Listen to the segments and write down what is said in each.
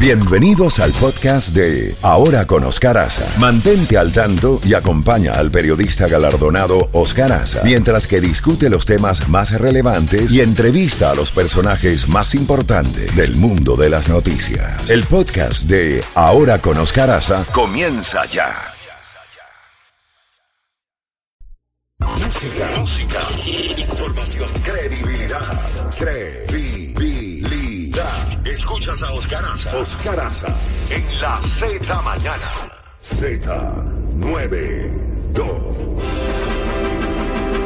Bienvenidos al podcast de Ahora con Oscar Aza. Mantente al tanto y acompaña al periodista galardonado Oscar Aza mientras que discute los temas más relevantes y entrevista a los personajes más importantes del mundo de las noticias. El podcast de Ahora con Oscar Aza comienza ya. Música, música, información, credibilidad, credibilidad. Escuchas a Oscar Aza. Oscar Aza. En la Z Mañana. Z92.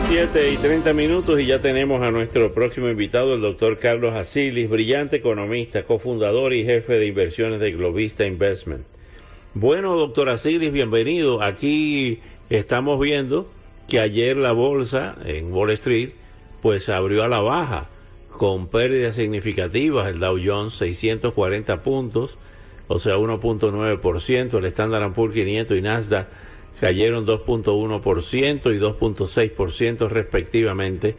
7 y 30 minutos y ya tenemos a nuestro próximo invitado, el doctor Carlos Asilis, brillante economista, cofundador y jefe de inversiones de Globista Investment. Bueno, doctor Asilis, bienvenido. Aquí estamos viendo que ayer la bolsa en Wall Street pues abrió a la baja con pérdidas significativas, el Dow Jones 640 puntos, o sea 1.9%, el Standard Poor's 500 y Nasdaq cayeron 2.1% y 2.6% respectivamente.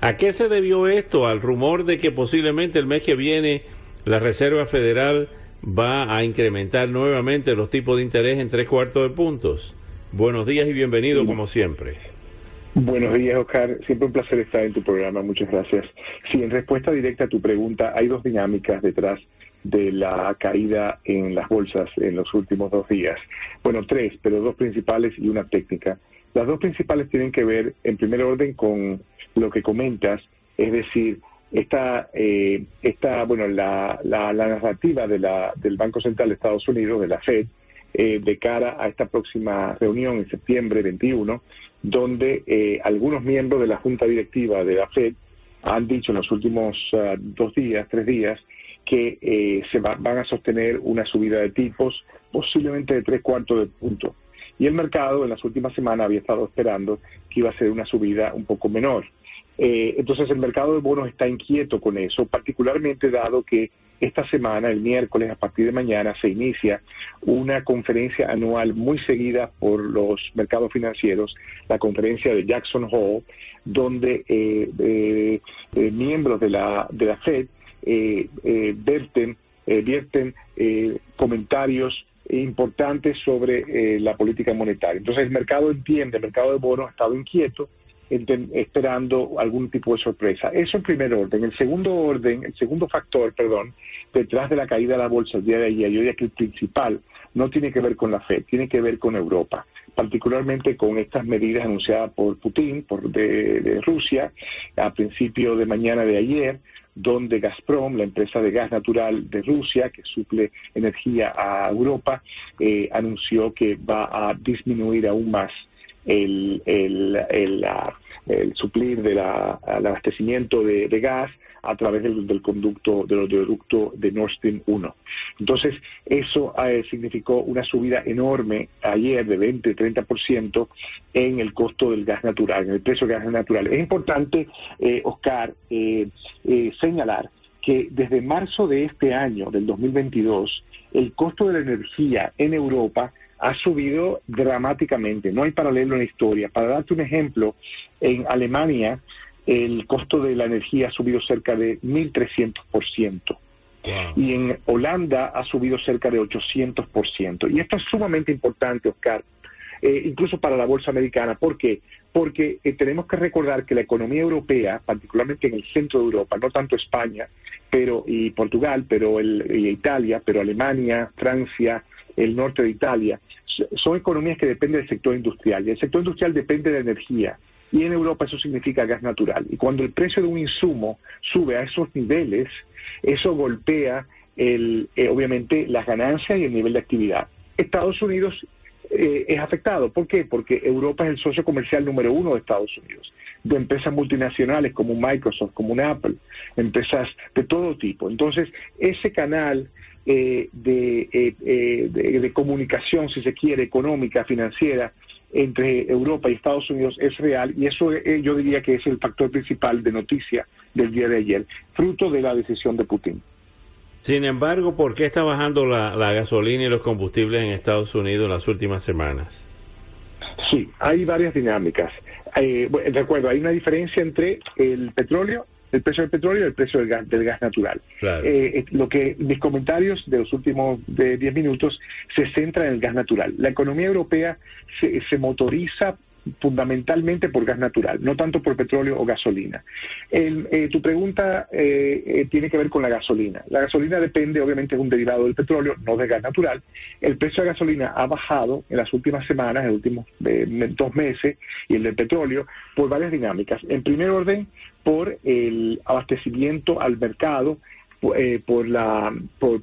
¿A qué se debió esto? Al rumor de que posiblemente el mes que viene la Reserva Federal va a incrementar nuevamente los tipos de interés en tres cuartos de puntos. Buenos días y bienvenido como siempre. Buenos días, Oscar. Siempre un placer estar en tu programa. Muchas gracias. Sí, en respuesta directa a tu pregunta, hay dos dinámicas detrás de la caída en las bolsas en los últimos dos días. Bueno, tres, pero dos principales y una técnica. Las dos principales tienen que ver, en primer orden, con lo que comentas, es decir, esta, eh, esta bueno, la, la, narrativa de la, del Banco Central de Estados Unidos, de la Fed, eh, de cara a esta próxima reunión en septiembre 21, donde eh, algunos miembros de la Junta Directiva de la FED han dicho en los últimos ah, dos días, tres días, que eh, se van a sostener una subida de tipos posiblemente de tres cuartos de punto. Y el mercado en las últimas semanas había estado esperando que iba a ser una subida un poco menor. Eh, entonces el mercado de bonos está inquieto con eso, particularmente dado que esta semana, el miércoles, a partir de mañana, se inicia una conferencia anual muy seguida por los mercados financieros, la conferencia de Jackson Hole, donde eh, eh, eh miembros de la, de la FED eh, verten, vierten comentarios importantes sobre la política monetaria. Entonces el mercado entiende, el mercado de bonos ha estado inquieto, esperando algún tipo de sorpresa. Eso en primer orden. El segundo orden, el segundo factor, perdón, detrás de la caída de la bolsa el día de ayer, yo diría que el principal no tiene que ver con la Fed, tiene que ver con Europa, particularmente con estas medidas anunciadas por Putin, por de, Rusia, a principio de mañana de ayer, donde Gazprom, la empresa de gas natural de Rusia, que suple energía a Europa, eh, anunció que va a disminuir aún más el, el, el, el suplir del abastecimiento de, gas a través del, conducto, del oleoducto de Nord Stream 1. Entonces, eso eh, significó una subida enorme ayer de 20-30% en el costo del gas natural, en el precio del gas natural. Es importante, eh, Oscar, eh, señalar que desde marzo de este año, del 2022, el costo de la energía en Europa ha subido dramáticamente, no hay paralelo en la historia. Para darte un ejemplo, en Alemania el costo de la energía ha subido cerca de 1.300%. Y en Holanda ha subido cerca de 800%. Y esto es sumamente importante, Oscar, eh, incluso para la bolsa americana. ¿Por qué? Porque eh, tenemos que recordar que la economía europea, particularmente en el centro de Europa, no tanto España pero y Portugal, pero el, y Italia, pero Alemania, Francia, el norte de Italia, son economías que dependen del sector industrial y el sector industrial depende de energía y en Europa eso significa gas natural y cuando el precio de un insumo sube a esos niveles eso golpea el, eh, obviamente las ganancias y el nivel de actividad. Estados Unidos eh, es afectado. ¿Por qué? Porque Europa es el socio comercial número uno de Estados Unidos, de empresas multinacionales como Microsoft, como un Apple, empresas de todo tipo. Entonces, ese canal eh, eh, eh, de, de, comunicación, si se quiere, económica, financiera, entre Europa y Estados Unidos es real y eso yo diría que es el factor principal de noticia del día de ayer, fruto de la decisión de Putin. Sin embargo, ¿por qué está bajando la, la gasolina y los combustibles en Estados Unidos en las últimas semanas? Sí, hay varias dinámicas. Eh, recuerdo, hay una diferencia entre el petróleo el precio del petróleo y el precio del gas, del gas natural. Eh, lo que mis comentarios de los últimos de 10 minutos se centran en el gas natural. La economía europea se, se motoriza fundamentalmente por gas natural, no tanto por petróleo o gasolina. Eh, tu pregunta eh, eh, tiene que ver con la gasolina. La gasolina depende, obviamente, de un derivado del petróleo, no del gas natural. El precio de gasolina ha bajado en las últimas semanas, en los últimos dos meses, y el del petróleo, por varias dinámicas. En primer orden, por el abastecimiento al mercado, por la, por,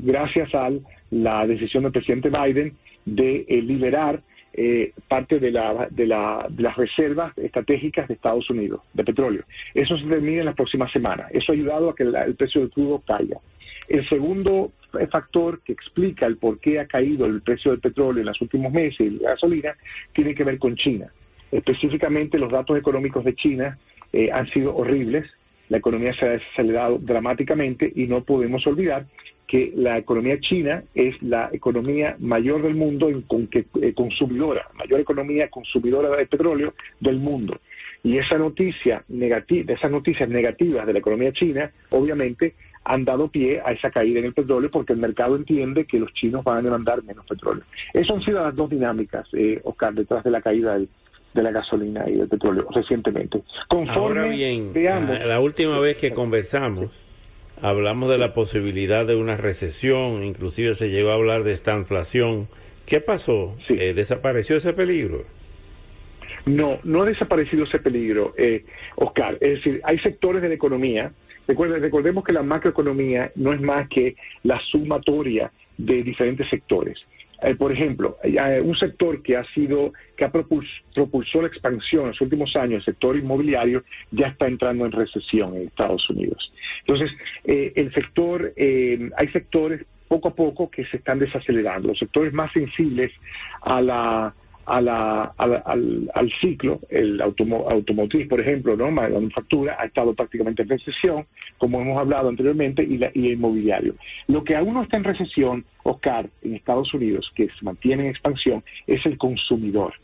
gracias a la decisión del presidente Biden de liberar eh, parte de, la, de, la, de, las reservas estratégicas de Estados Unidos de petróleo. Eso se termina en las próximas semanas. Eso ha ayudado a que el precio del crudo caiga. El segundo factor que explica el por qué ha caído el precio del petróleo en los últimos meses y la gasolina tiene que ver con China. Específicamente los datos económicos de China eh, han sido horribles. La economía se ha acelerado dramáticamente y no podemos olvidar que la economía china es la economía mayor del mundo en con que, eh, consumidora, mayor economía consumidora de petróleo del mundo. Y esa noticia negativa, esas noticias negativas de la economía china, obviamente, han dado pie a esa caída en el petróleo porque el mercado entiende que los chinos van a demandar menos petróleo. Esas han sido las dos dinámicas, eh, Oscar, detrás de la caída de la gasolina y del petróleo recientemente. Conforme Ahora bien, la última vez que conversamos, hablamos de la posibilidad de una recesión, inclusive se llegó a hablar de esta inflación. ¿Qué pasó? Eh, ¿Desapareció ese peligro? No, no ha desaparecido ese peligro, eh, Oscar. Es decir, hay sectores de la economía, recordemos que la macroeconomía no es más que la sumatoria de diferentes sectores. Eh, por ejemplo, un sector que ha sido, que ha propulsó la expansión en los últimos años, el sector inmobiliario, ya está entrando en recesión en Estados Unidos. Entonces, eh, el sector, eh, hay sectores poco a poco que se están desacelerando. Los sectores más sensibles a la a la, al, al, ciclo, el automotriz, por ejemplo, ¿no? manufactura ha estado prácticamente en recesión, como hemos hablado anteriormente, y, la, y el inmobiliario. Lo que aún no está en recesión, Oscar, en Estados Unidos, que se mantiene en expansión, es el consumidor.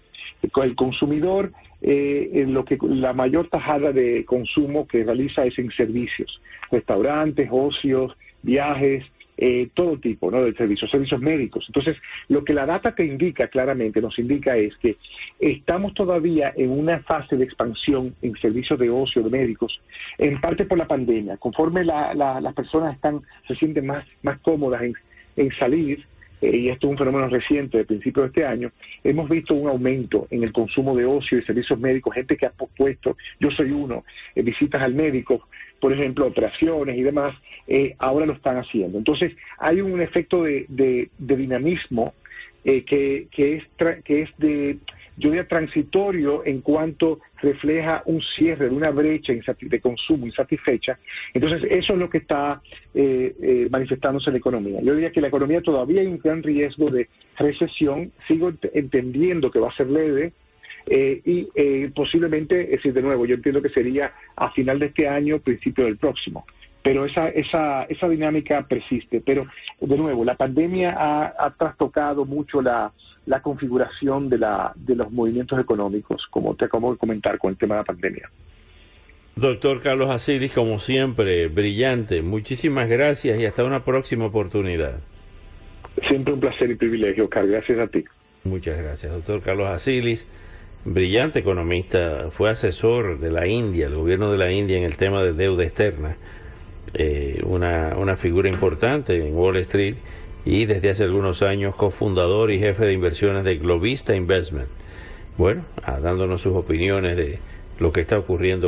El consumidor, eh, lo que la mayor tajada de consumo que realiza es en servicios, restaurantes, ocios, viajes, eh, todo tipo ¿no? de servicios, servicios médicos. Entonces, lo que la data te indica claramente, nos indica es que estamos todavía en una fase de expansión en servicios de ocio de médicos, en parte por la pandemia. Conforme las personas están se sienten más, más cómodas en, en salir, eh, y esto es un fenómeno reciente de principios de este año, hemos visto un aumento en el consumo de ocio y servicios médicos, gente que ha pospuesto, yo soy uno, eh, visitas al médico, por ejemplo, operaciones y demás, eh, ahora lo están haciendo. Entonces, hay un efecto de, de, dinamismo que, que, es que es de yo diría transitorio en cuanto refleja un cierre de una brecha de consumo insatisfecha. Entonces, eso es lo que está eh, eh, manifestándose en la economía. Yo diría que la economía todavía hay un gran riesgo de recesión, sigo entendiendo que va a ser leve, eh, y posiblemente, es decir, de nuevo, yo entiendo que sería a final de este año, principio del próximo pero esa, esa, esa dinámica persiste. Pero, de nuevo, la pandemia ha, trastocado mucho la, la configuración de, la, de los movimientos económicos, como te acabo de comentar con el tema de la pandemia. Doctor Carlos Asiris, como siempre, brillante. Muchísimas gracias y hasta una próxima oportunidad. Siempre un placer y privilegio, Oscar. Gracias a ti. Muchas gracias, doctor Carlos Asilis. Brillante economista, fue asesor de la India, el gobierno de la India en el tema de deuda externa eh, una, una figura importante en Wall Street y desde hace algunos años cofundador y jefe de inversiones de Globista Investment. Bueno, dándonos sus opiniones de lo que está ocurriendo